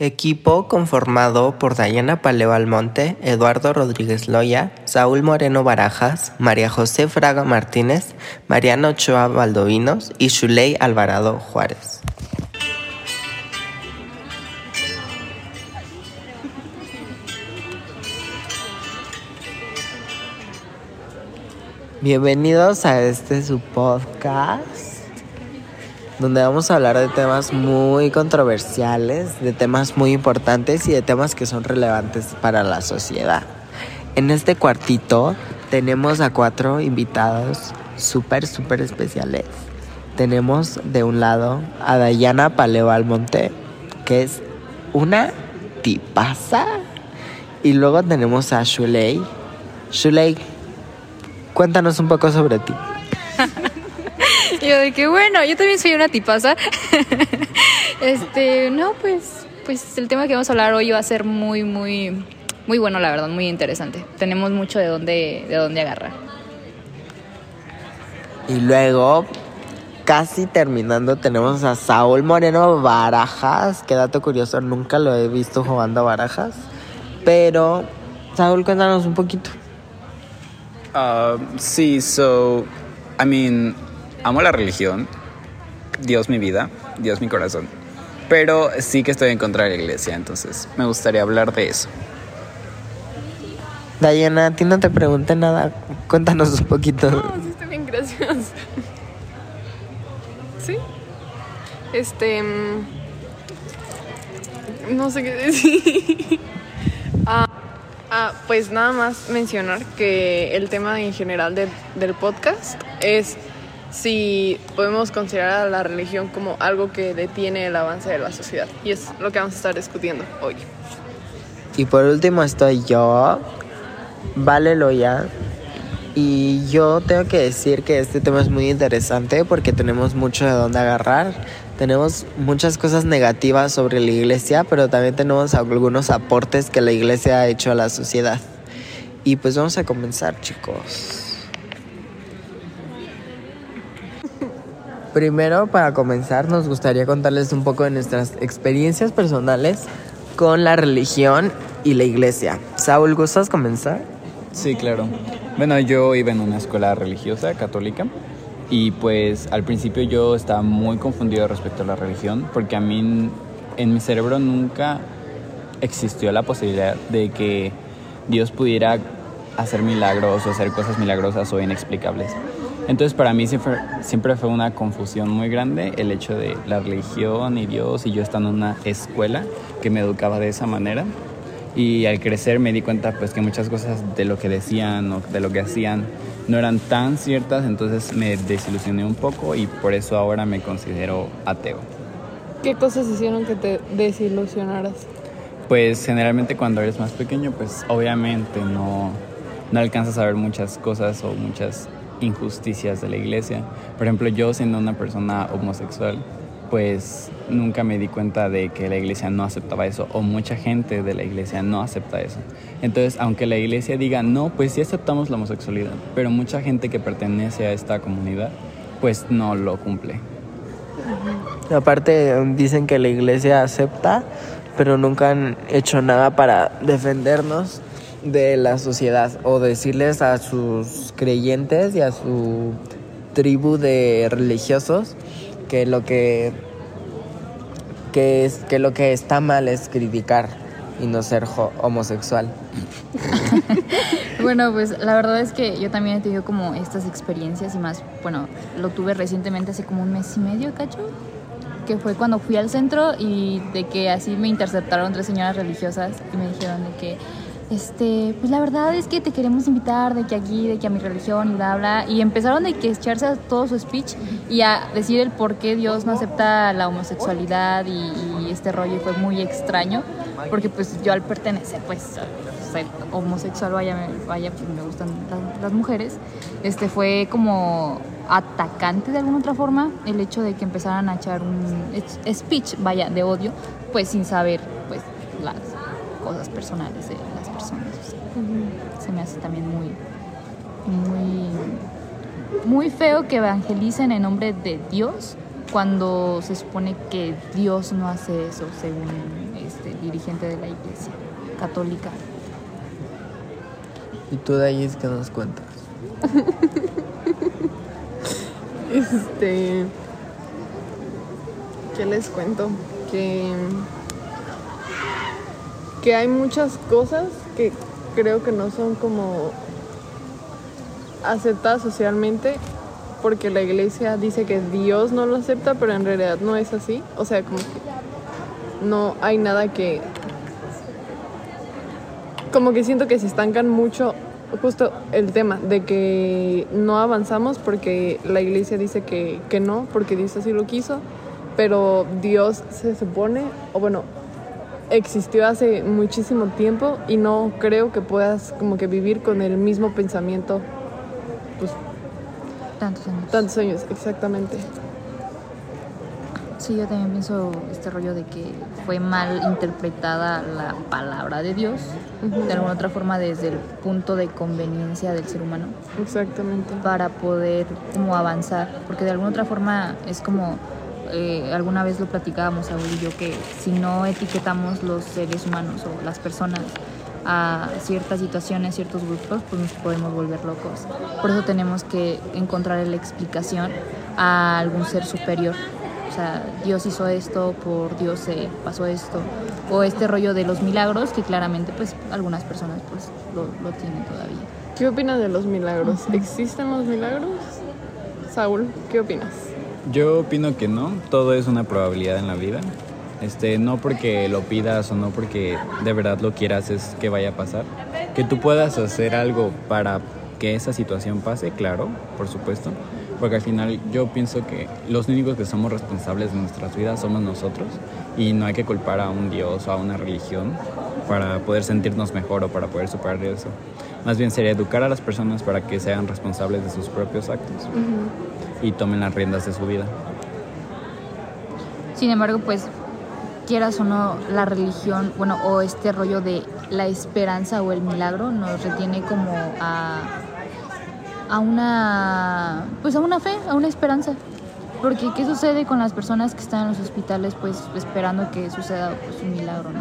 Equipo conformado por Dayana Paleo Almonte, Eduardo Rodríguez Loya, Saúl Moreno Barajas, María José Fraga Martínez, Mariano Ochoa Valdovinos y Shuley Alvarado Juárez. Bienvenidos a este su podcast donde vamos a hablar de temas muy controversiales, de temas muy importantes y de temas que son relevantes para la sociedad. En este cuartito tenemos a cuatro invitados súper, súper especiales. Tenemos de un lado a Dayana Paleo Almonte, que es una tipaza. Y luego tenemos a Shuley. Shuley, cuéntanos un poco sobre ti. yo de que bueno, yo también soy una tipaza. este, no, pues, pues el tema que vamos a hablar hoy va a ser muy, muy, muy bueno, la verdad, muy interesante. Tenemos mucho de dónde, de dónde agarrar. Y luego, casi terminando, tenemos a Saúl Moreno Barajas. Qué dato curioso, nunca lo he visto jugando a Barajas. Pero, Saúl, cuéntanos un poquito. Uh, sí, so, I mean, amo la religión, Dios mi vida, Dios mi corazón, pero sí que estoy en contra de la iglesia, entonces me gustaría hablar de eso. Dayana, a ti no te pregunté nada, cuéntanos un poquito. No, sí, está bien, gracias. ¿Sí? Este... No sé qué decir. ah, ah, pues nada más mencionar que el tema en general de, del podcast es si podemos considerar a la religión como algo que detiene el avance de la sociedad. Y es lo que vamos a estar discutiendo hoy. Y por último estoy yo, Vale Loya. Y yo tengo que decir que este tema es muy interesante porque tenemos mucho de dónde agarrar. Tenemos muchas cosas negativas sobre la iglesia, pero también tenemos algunos aportes que la iglesia ha hecho a la sociedad. Y pues vamos a comenzar, chicos. Primero, para comenzar, nos gustaría contarles un poco de nuestras experiencias personales con la religión y la iglesia. Saúl, ¿gustas comenzar? Sí, claro. Bueno, yo iba en una escuela religiosa católica y pues al principio yo estaba muy confundido respecto a la religión porque a mí en mi cerebro nunca existió la posibilidad de que Dios pudiera hacer milagros o hacer cosas milagrosas o inexplicables. Entonces para mí siempre, siempre fue una confusión muy grande el hecho de la religión y Dios y yo estando en una escuela que me educaba de esa manera. Y al crecer me di cuenta pues que muchas cosas de lo que decían o de lo que hacían no eran tan ciertas, entonces me desilusioné un poco y por eso ahora me considero ateo. ¿Qué cosas hicieron que te desilusionaras? Pues generalmente cuando eres más pequeño pues obviamente no, no alcanzas a ver muchas cosas o muchas injusticias de la iglesia. Por ejemplo, yo siendo una persona homosexual, pues nunca me di cuenta de que la iglesia no aceptaba eso o mucha gente de la iglesia no acepta eso. Entonces, aunque la iglesia diga, no, pues sí aceptamos la homosexualidad, pero mucha gente que pertenece a esta comunidad, pues no lo cumple. Aparte, dicen que la iglesia acepta, pero nunca han hecho nada para defendernos de la sociedad o decirles a sus creyentes y a su tribu de religiosos que lo que que es que lo que está mal es criticar y no ser homosexual. bueno, pues la verdad es que yo también he tenido como estas experiencias y más, bueno, lo tuve recientemente hace como un mes y medio, cacho, que fue cuando fui al centro y de que así me interceptaron tres señoras religiosas y me dijeron de que este, pues la verdad es que te queremos invitar de que aquí, de que a mi religión y bla, bla. Y empezaron de que echarse a todo su speech y a decir el por qué Dios no acepta la homosexualidad y, este rollo. Y fue muy extraño, porque pues yo al pertenecer, pues, ser homosexual, vaya, vaya, pues me gustan las, mujeres, este fue como atacante de alguna otra forma el hecho de que empezaran a echar un speech, vaya, de odio, pues sin saber, pues, las cosas personales de personas. Se me hace también muy, muy, muy feo que evangelicen en nombre de Dios cuando se supone que Dios no hace eso según este, dirigente de la iglesia católica. ¿Y tú de ahí qué nos cuentas? Este. ¿Qué les cuento? Que. Que hay muchas cosas que creo que no son como aceptadas socialmente porque la iglesia dice que Dios no lo acepta, pero en realidad no es así. O sea, como que no hay nada que... Como que siento que se estancan mucho justo el tema de que no avanzamos porque la iglesia dice que, que no, porque Dios así lo quiso, pero Dios se supone, o bueno, existió hace muchísimo tiempo y no creo que puedas como que vivir con el mismo pensamiento pues Tantos años. tantos años, exactamente. Sí, yo también pienso este rollo de que fue mal interpretada la palabra de Dios, de alguna otra forma desde el punto de conveniencia del ser humano, Exactamente. para poder como avanzar, porque de alguna otra forma es como, eh, alguna vez lo platicábamos, Saúl y yo, que si no etiquetamos los seres humanos o las personas a ciertas situaciones, ciertos grupos, pues nos podemos volver locos. Por eso tenemos que encontrar la explicación a algún ser superior. O sea, Dios hizo esto, por Dios se pasó esto. O este rollo de los milagros, que claramente pues algunas personas pues lo, lo tienen todavía. ¿Qué opinas de los milagros? ¿Existen los milagros? Saúl, ¿qué opinas? Yo opino que no, todo es una probabilidad en la vida. Este, no porque lo pidas o no porque de verdad lo quieras es que vaya a pasar. Que tú puedas hacer algo para que esa situación pase, claro, por supuesto. Porque al final yo pienso que los únicos que somos responsables de nuestras vidas somos nosotros y no hay que culpar a un Dios o a una religión para poder sentirnos mejor o para poder superar eso. Más bien sería educar a las personas para que sean responsables de sus propios actos y tomen las riendas de su vida. Sin embargo, pues quieras o no, la religión, bueno, o este rollo de la esperanza o el milagro nos retiene como a, a una, pues a una fe, a una esperanza. Porque ¿qué sucede con las personas que están en los hospitales pues esperando que suceda pues, un milagro, ¿no?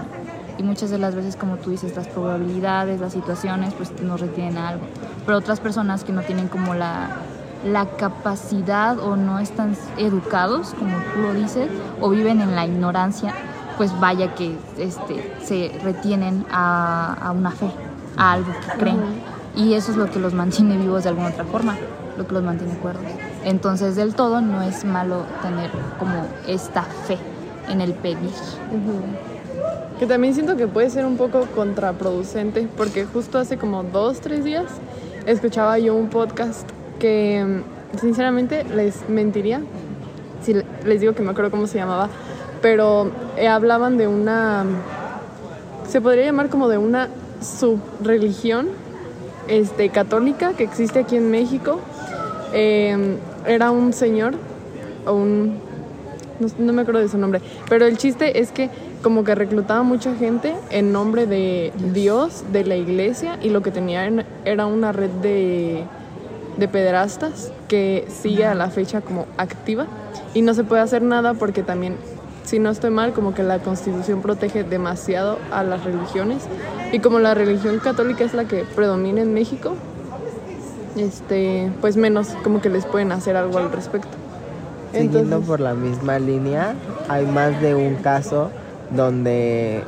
Y muchas de las veces, como tú dices, las probabilidades, las situaciones, pues nos retienen a algo. Pero otras personas que no tienen como la, la capacidad o no están educados, como tú lo dices, o viven en la ignorancia, pues vaya que este, se retienen a, a una fe, a algo que creen. Y eso es lo que los mantiene vivos de alguna otra forma, lo que los mantiene cuerdos. Entonces, del todo, no es malo tener como esta fe en el pedir. Que también siento que puede ser un poco contraproducente, porque justo hace como dos, tres días escuchaba yo un podcast que sinceramente les mentiría si le- les digo que me acuerdo cómo se llamaba, pero eh, hablaban de una, se podría llamar como de una subreligión este, católica que existe aquí en México. Eh, era un señor, o un, no, no me acuerdo de su nombre, pero el chiste es que como que reclutaba mucha gente en nombre de Dios, de la iglesia, y lo que tenía en- era una red de, de pederastas que sigue a la fecha como activa y no se puede hacer nada porque también, si no estoy mal, como que la constitución protege demasiado a las religiones y como la religión católica es la que predomina en México, este, pues menos como que les pueden hacer algo al respecto. Siguiendo Entonces- por la misma línea, hay más de un caso donde,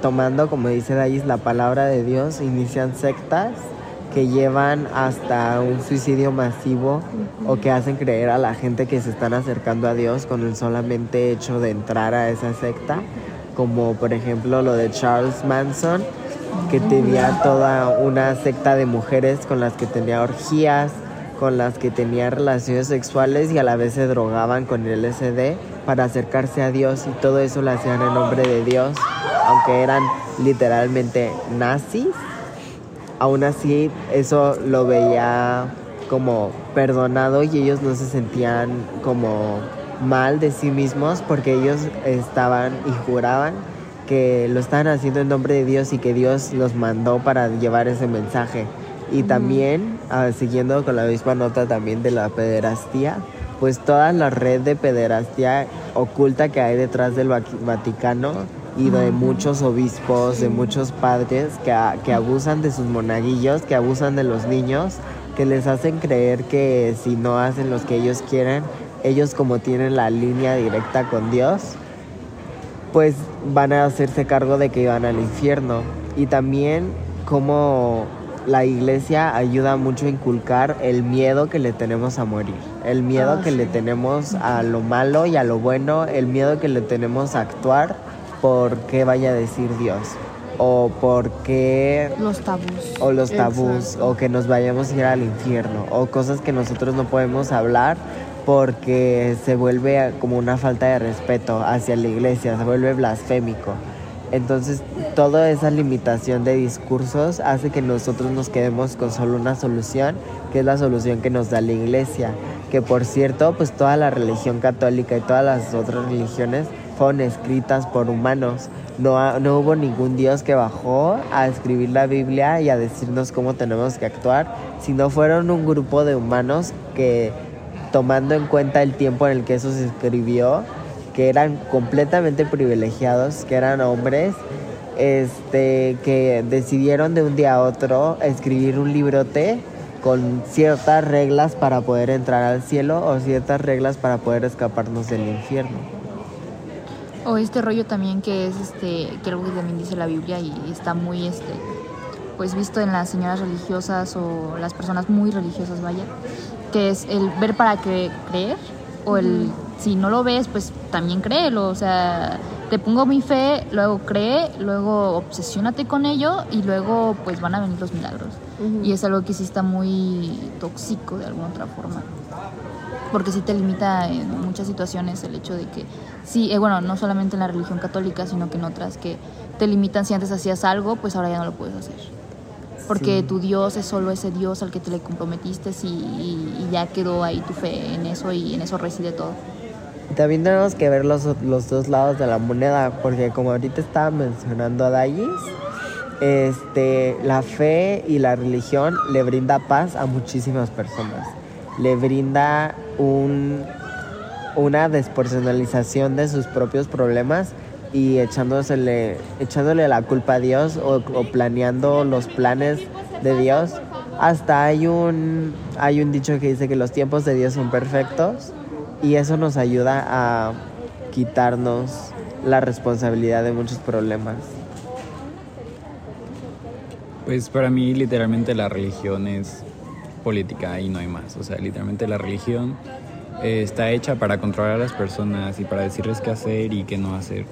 tomando, como dice Dayis, la palabra de Dios, inician sectas que llevan hasta un suicidio masivo o que hacen creer a la gente que se están acercando a Dios con el solamente hecho de entrar a esa secta, como por ejemplo lo de Charles Manson, que tenía toda una secta de mujeres con las que tenía orgías, con las que tenía relaciones sexuales y a la vez se drogaban con el LSD para acercarse a Dios y todo eso lo hacían en nombre de Dios, aunque eran literalmente nazis. Aún así, eso lo veía como perdonado y ellos no se sentían como mal de sí mismos porque ellos estaban y juraban que lo estaban haciendo en nombre de Dios y que Dios los mandó para llevar ese mensaje. Y también, ah, siguiendo con la misma nota también de la pederastía, pues toda la red de pederastía oculta que hay detrás del Vaticano y de muchos obispos, de muchos padres que, que abusan de sus monaguillos, que abusan de los niños, que les hacen creer que si no hacen lo que ellos quieren, ellos como tienen la línea directa con Dios, pues van a hacerse cargo de que van al infierno. Y también como la iglesia ayuda mucho a inculcar el miedo que le tenemos a morir, el miedo Ah, que le tenemos a lo malo y a lo bueno, el miedo que le tenemos a actuar por qué vaya a decir Dios o por qué Los tabús. o los tabús Exacto. o que nos vayamos a ir al infierno o cosas que nosotros no podemos hablar porque se vuelve como una falta de respeto hacia la iglesia, se vuelve blasfémico. Entonces, toda esa limitación de discursos hace que nosotros nos quedemos con solo una solución, que es la solución que nos da la iglesia. Que por cierto, pues toda la religión católica y todas las otras religiones fueron escritas por humanos. No, no hubo ningún Dios que bajó a escribir la Biblia y a decirnos cómo tenemos que actuar, sino fueron un grupo de humanos que, tomando en cuenta el tiempo en el que eso se escribió, que eran completamente privilegiados, que eran hombres, este, que decidieron de un día a otro escribir un librote con ciertas reglas para poder entrar al cielo o ciertas reglas para poder escaparnos del infierno. O este rollo también que es este, que algo que también dice la Biblia y está muy este pues visto en las señoras religiosas o las personas muy religiosas, vaya, que es el ver para cre- creer o el si no lo ves, pues también créelo, o sea, te pongo mi fe, luego cree, luego obsesiónate con ello y luego pues van a venir los milagros. Y es algo que sí está muy tóxico de alguna otra forma porque sí te limita en muchas situaciones el hecho de que, sí, eh, bueno, no solamente en la religión católica, sino que en otras que te limitan si antes hacías algo, pues ahora ya no lo puedes hacer. Porque Sí. tu Dios es solo ese Dios al que te le comprometiste y, y- y ya quedó ahí tu fe en eso y en eso reside todo. También tenemos que ver los, los dos lados de la moneda, porque como ahorita estaba mencionando a Dayis, este, la fe y la religión le brinda paz a muchísimas personas. Le brinda un, una despersonalización de sus propios problemas y echándosele, echándole la culpa a Dios o, planeando los planes de Dios. Hasta hay un, hay un dicho que dice que los tiempos de Dios son perfectos y eso nos ayuda a quitarnos la responsabilidad de muchos problemas. Pues para mí literalmente la religión es política y no hay más. O sea, literalmente la religión eh, está hecha para controlar a las personas y para decirles qué hacer y qué no hacer.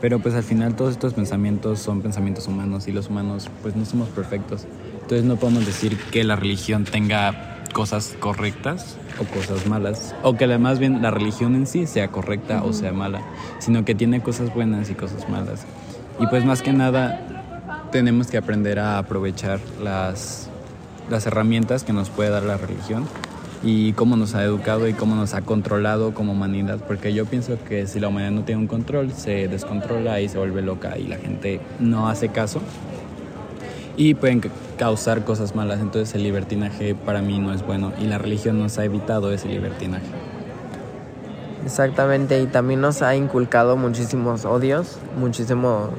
Pero pues al final todos estos pensamientos son pensamientos humanos y los humanos pues no somos perfectos. Entonces no podemos decir que la religión tenga cosas correctas o cosas malas. O que la- más bien la religión en sí sea correcta o sea mala. Sino que tiene cosas buenas y cosas malas. Y pues más que nada tenemos que aprender a aprovechar las, las herramientas que nos puede dar la religión y cómo nos ha educado y cómo nos ha controlado como humanidad, porque yo pienso que si la humanidad no tiene un control, se descontrola y se vuelve loca y la gente no hace caso y pueden ca- causar cosas malas, entonces el libertinaje para mí no es bueno y la religión nos ha evitado ese libertinaje. Exactamente, y también nos ha inculcado muchísimos odios, muchísimos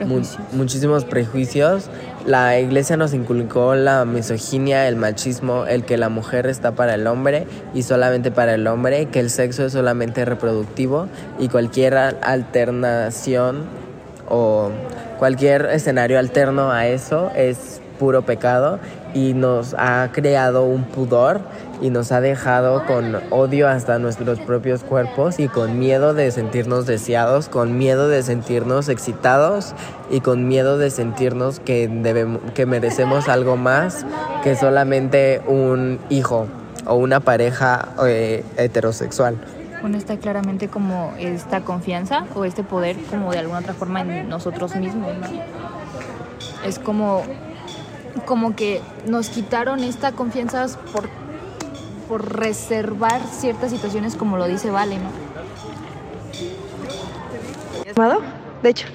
mu- Prejuicios. muchísimos prejuicios. La iglesia nos inculcó la misoginia, el machismo, el que la mujer está para el hombre y solamente para el hombre, que el sexo es solamente reproductivo y cualquier al- alternación o cualquier escenario alterno a eso es puro pecado y nos ha creado un pudor y nos ha dejado con odio hasta nuestros propios cuerpos y con miedo de sentirnos deseados, con miedo de sentirnos excitados y con miedo de sentirnos que debemos que merecemos algo más que solamente un hijo o una pareja eh, heterosexual. Bueno, está claramente como esta confianza o este poder como de alguna otra forma en nosotros mismos, ¿no? Es como, como que nos quitaron esta confianza por, por reservar ciertas situaciones como lo dice Vale, ¿no? de hecho,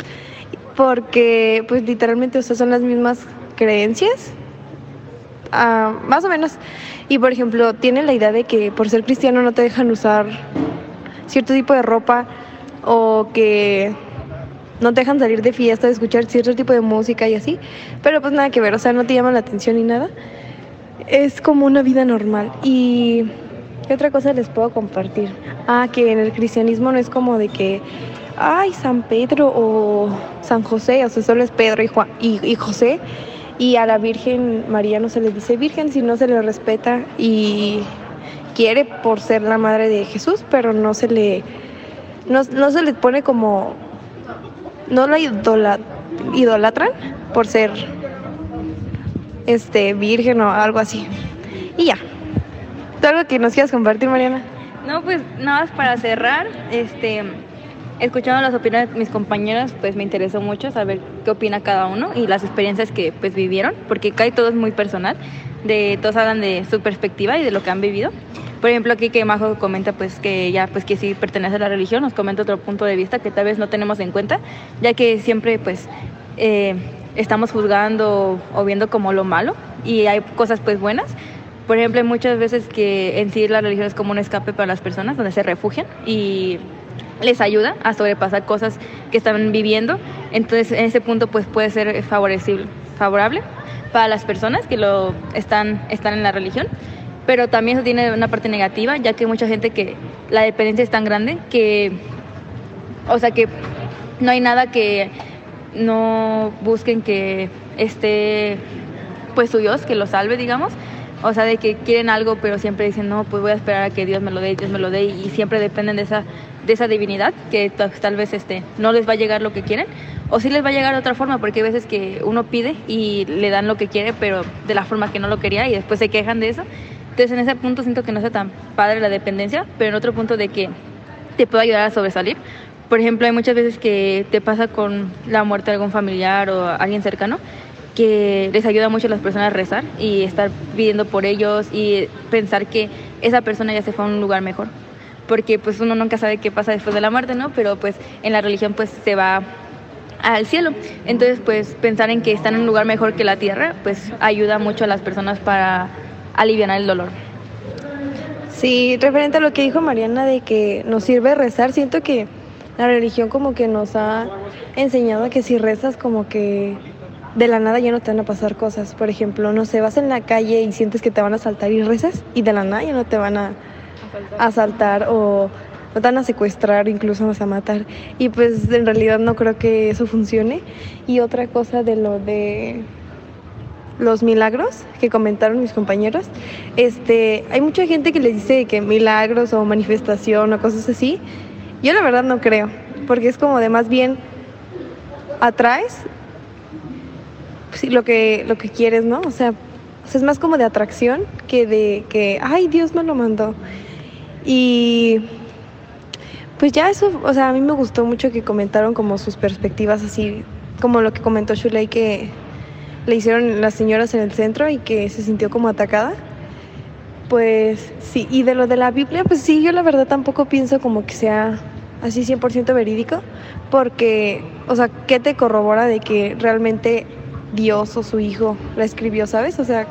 porque pues literalmente o son las mismas creencias, ah, más o menos, y por ejemplo tienen la idea de que por ser cristiano no te dejan usar cierto tipo de ropa o que no te dejan salir de fiesta, de escuchar cierto tipo de música y así, pero pues nada que ver, o sea, no te llaman la atención ni nada. Es como una vida normal. Y ¿qué otra cosa les puedo compartir? Ah, que en el cristianismo no es como de que, ay, San Pedro o San José, o sea, solo es Pedro y, Juan, y, José. Y a la Virgen María no se le dice Virgen, sino se le respeta y quiere por ser la madre de Jesús, pero no se le, no, no se le pone como, no la idola- idolatran por ser este virgen o algo así. Y ya. ¿Tú algo que nos quieras compartir, Mariana? No, pues nada más para cerrar, este, escuchando las opiniones de mis compañeros, pues me interesó mucho saber qué opina cada uno y las experiencias que pues vivieron, porque acá todo es muy personal, de todos hablan de su perspectiva y de lo que han vivido. Por ejemplo, aquí que Majo comenta pues que ya pues que sí pertenece a la religión, nos comenta otro punto de vista que tal vez no tenemos en cuenta, ya que siempre pues eh, estamos juzgando o viendo como lo malo y hay cosas pues buenas. Por ejemplo, hay muchas veces que en sí la religión es como un escape para las personas, donde se refugian y les ayuda a sobrepasar cosas que están viviendo. Entonces, en ese punto, pues puede ser favorecible, favorable para las personas que lo están, están en la religión. Pero también eso tiene una parte negativa, ya que hay mucha gente que la dependencia es tan grande que, o sea, que no hay nada que no busquen que esté, pues su Dios, que lo salve, digamos. O sea, de que quieren algo, pero siempre dicen, no, pues voy a esperar a que Dios me lo dé, Dios me lo dé, y siempre dependen de esa, de esa divinidad, que ta- tal vez este, no les va a llegar lo que quieren, o sí les va a llegar de otra forma, porque hay veces que uno pide y le dan lo que quiere, pero de la forma que no lo quería, y después se quejan de eso. Entonces, en ese punto siento que no sea tan padre la dependencia, pero en otro punto de que te puede ayudar a sobresalir. Por ejemplo, hay muchas veces que te pasa con la muerte de algún familiar o alguien cercano, que les ayuda mucho a las personas a rezar y estar pidiendo por ellos y pensar que esa persona ya se fue a un lugar mejor. Porque pues uno nunca sabe qué pasa después de la muerte, ¿no? Pero pues en la religión pues se va al cielo. Entonces pues pensar en que están en un lugar mejor que la tierra pues ayuda mucho a las personas para aliviar el dolor. Sí, referente a lo que dijo Mariana de que nos sirve rezar, siento que la religión como que nos ha enseñado que si rezas como que de la nada ya no te van a pasar cosas. Por ejemplo, no sé, vas en la calle y sientes que te van a asaltar y rezas y de la nada ya no te van a asaltar o no te van a secuestrar, incluso vas a matar. Y pues en realidad no creo que eso funcione. Y otra cosa de lo de los milagros que comentaron mis compañeros, este, hay mucha gente que les dice que milagros o manifestación o cosas así. Yo la verdad no creo, porque es como de más bien atraes sí, lo que lo que quieres, ¿no? O sea, o sea, es más como de atracción que de que ay, Dios me lo mandó. Y pues ya eso, o sea, a mí me gustó mucho que comentaron como sus perspectivas así, como lo que comentó Shuley que le hicieron las señoras en el centro y que se sintió como atacada. Pues sí, y de lo de la Biblia, pues sí, yo la verdad tampoco pienso como que sea así 100% verídico, porque, o sea, ¿qué te corrobora de que realmente Dios o su hijo la escribió, sabes? O sea,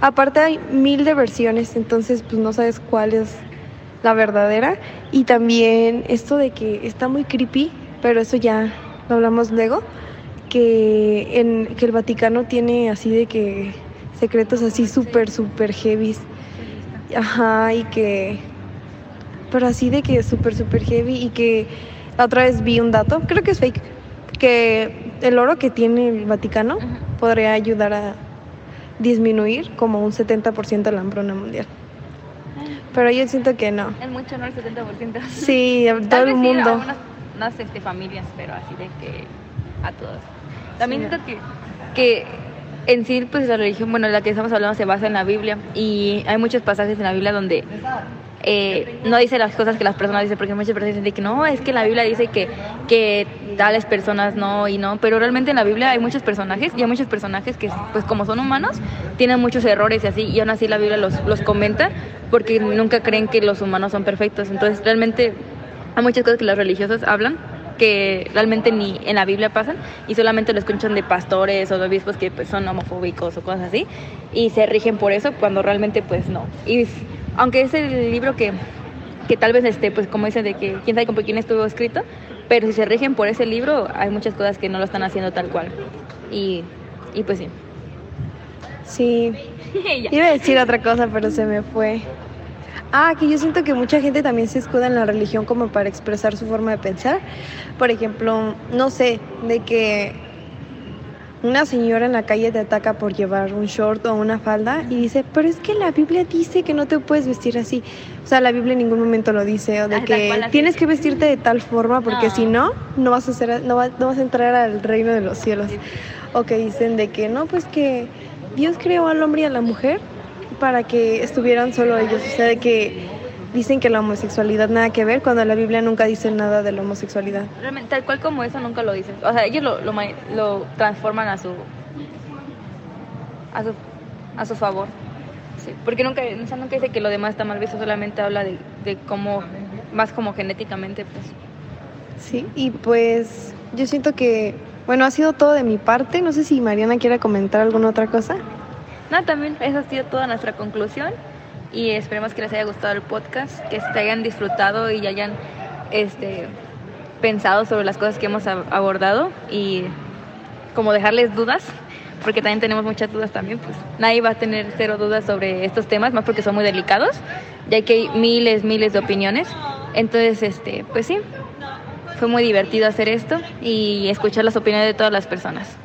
aparte hay mil de versiones, entonces pues no sabes cuál es la verdadera. Y también esto de que está muy creepy, pero eso ya lo hablamos luego, que, en, que el Vaticano tiene así de que secretos así súper, súper heavy. Ajá, y que... Pero así de que súper, súper heavy y que la otra vez vi un dato, creo que es fake, que el oro que tiene el Vaticano podría ayudar a disminuir como un 70% la hambruna mundial. Pero yo siento que no. Es mucho, ¿no? El 70%. Sí, a todo el vez sí, a mundo. unas, unas, este, familias, pero así de que a todos. También siento que, que en sí, pues la religión, bueno, la que estamos hablando se basa en la Biblia y hay muchos pasajes en la Biblia donde eh, no dice las cosas que las personas dicen, porque muchas personas dicen que no, es que la Biblia dice que, que tales personas no y no, pero realmente en la Biblia hay muchos personajes y hay muchos personajes que, pues como son humanos, tienen muchos errores y así, y aún así la Biblia los, los comenta porque nunca creen que los humanos son perfectos. Entonces, realmente hay muchas cosas que los religiosos hablan que realmente ni en la Biblia pasan y solamente lo escuchan de pastores o de obispos que pues, son homofóbicos o cosas así y se rigen por eso cuando realmente pues no. Y aunque es el libro que, que tal vez este pues como dicen de que quién sabe con quién estuvo escrito, pero si se rigen por ese libro, hay muchas cosas que no lo están haciendo tal cual. Y, y pues sí. Sí. Iba a decir otra cosa, pero se me fue. Ah, que yo siento que mucha gente también se escuda en la religión como para expresar su forma de pensar. Por ejemplo, no sé, de que una señora en la calle te ataca por llevar un short o una falda y dice, pero es que la Biblia dice que no te puedes vestir así. O sea, la Biblia en ningún momento lo dice, o de Ah, que tienes que vestirte de tal forma porque No. si no, no vas a ser, no vas a entrar al reino de los cielos. O que dicen de que no, pues que Dios creó al hombre y a la mujer para que estuvieran solo ellos. O sea, de que dicen que la homosexualidad nada que ver cuando la Biblia nunca dice nada de la homosexualidad. Realmente, tal cual como eso nunca lo dicen. O sea, ellos lo, lo, ma- lo transforman a su, a su a su favor. Sí, porque nunca, o sea, nunca dice que lo demás está mal visto, solamente habla de, de cómo, más como genéticamente, pues. Sí, y pues yo siento que, bueno, ha sido todo de mi parte. No sé si Mariana quiere comentar alguna otra cosa. No, también esa ha sido toda nuestra conclusión y esperemos que les haya gustado el podcast, que se hayan disfrutado y hayan este, pensado sobre las cosas que hemos ab- abordado y como dejarles dudas, porque también tenemos muchas dudas también, pues nadie va a tener cero dudas sobre estos temas, más porque son muy delicados, ya que hay miles, miles de opiniones. Entonces, este, pues sí, fue muy divertido hacer esto y escuchar las opiniones de todas las personas.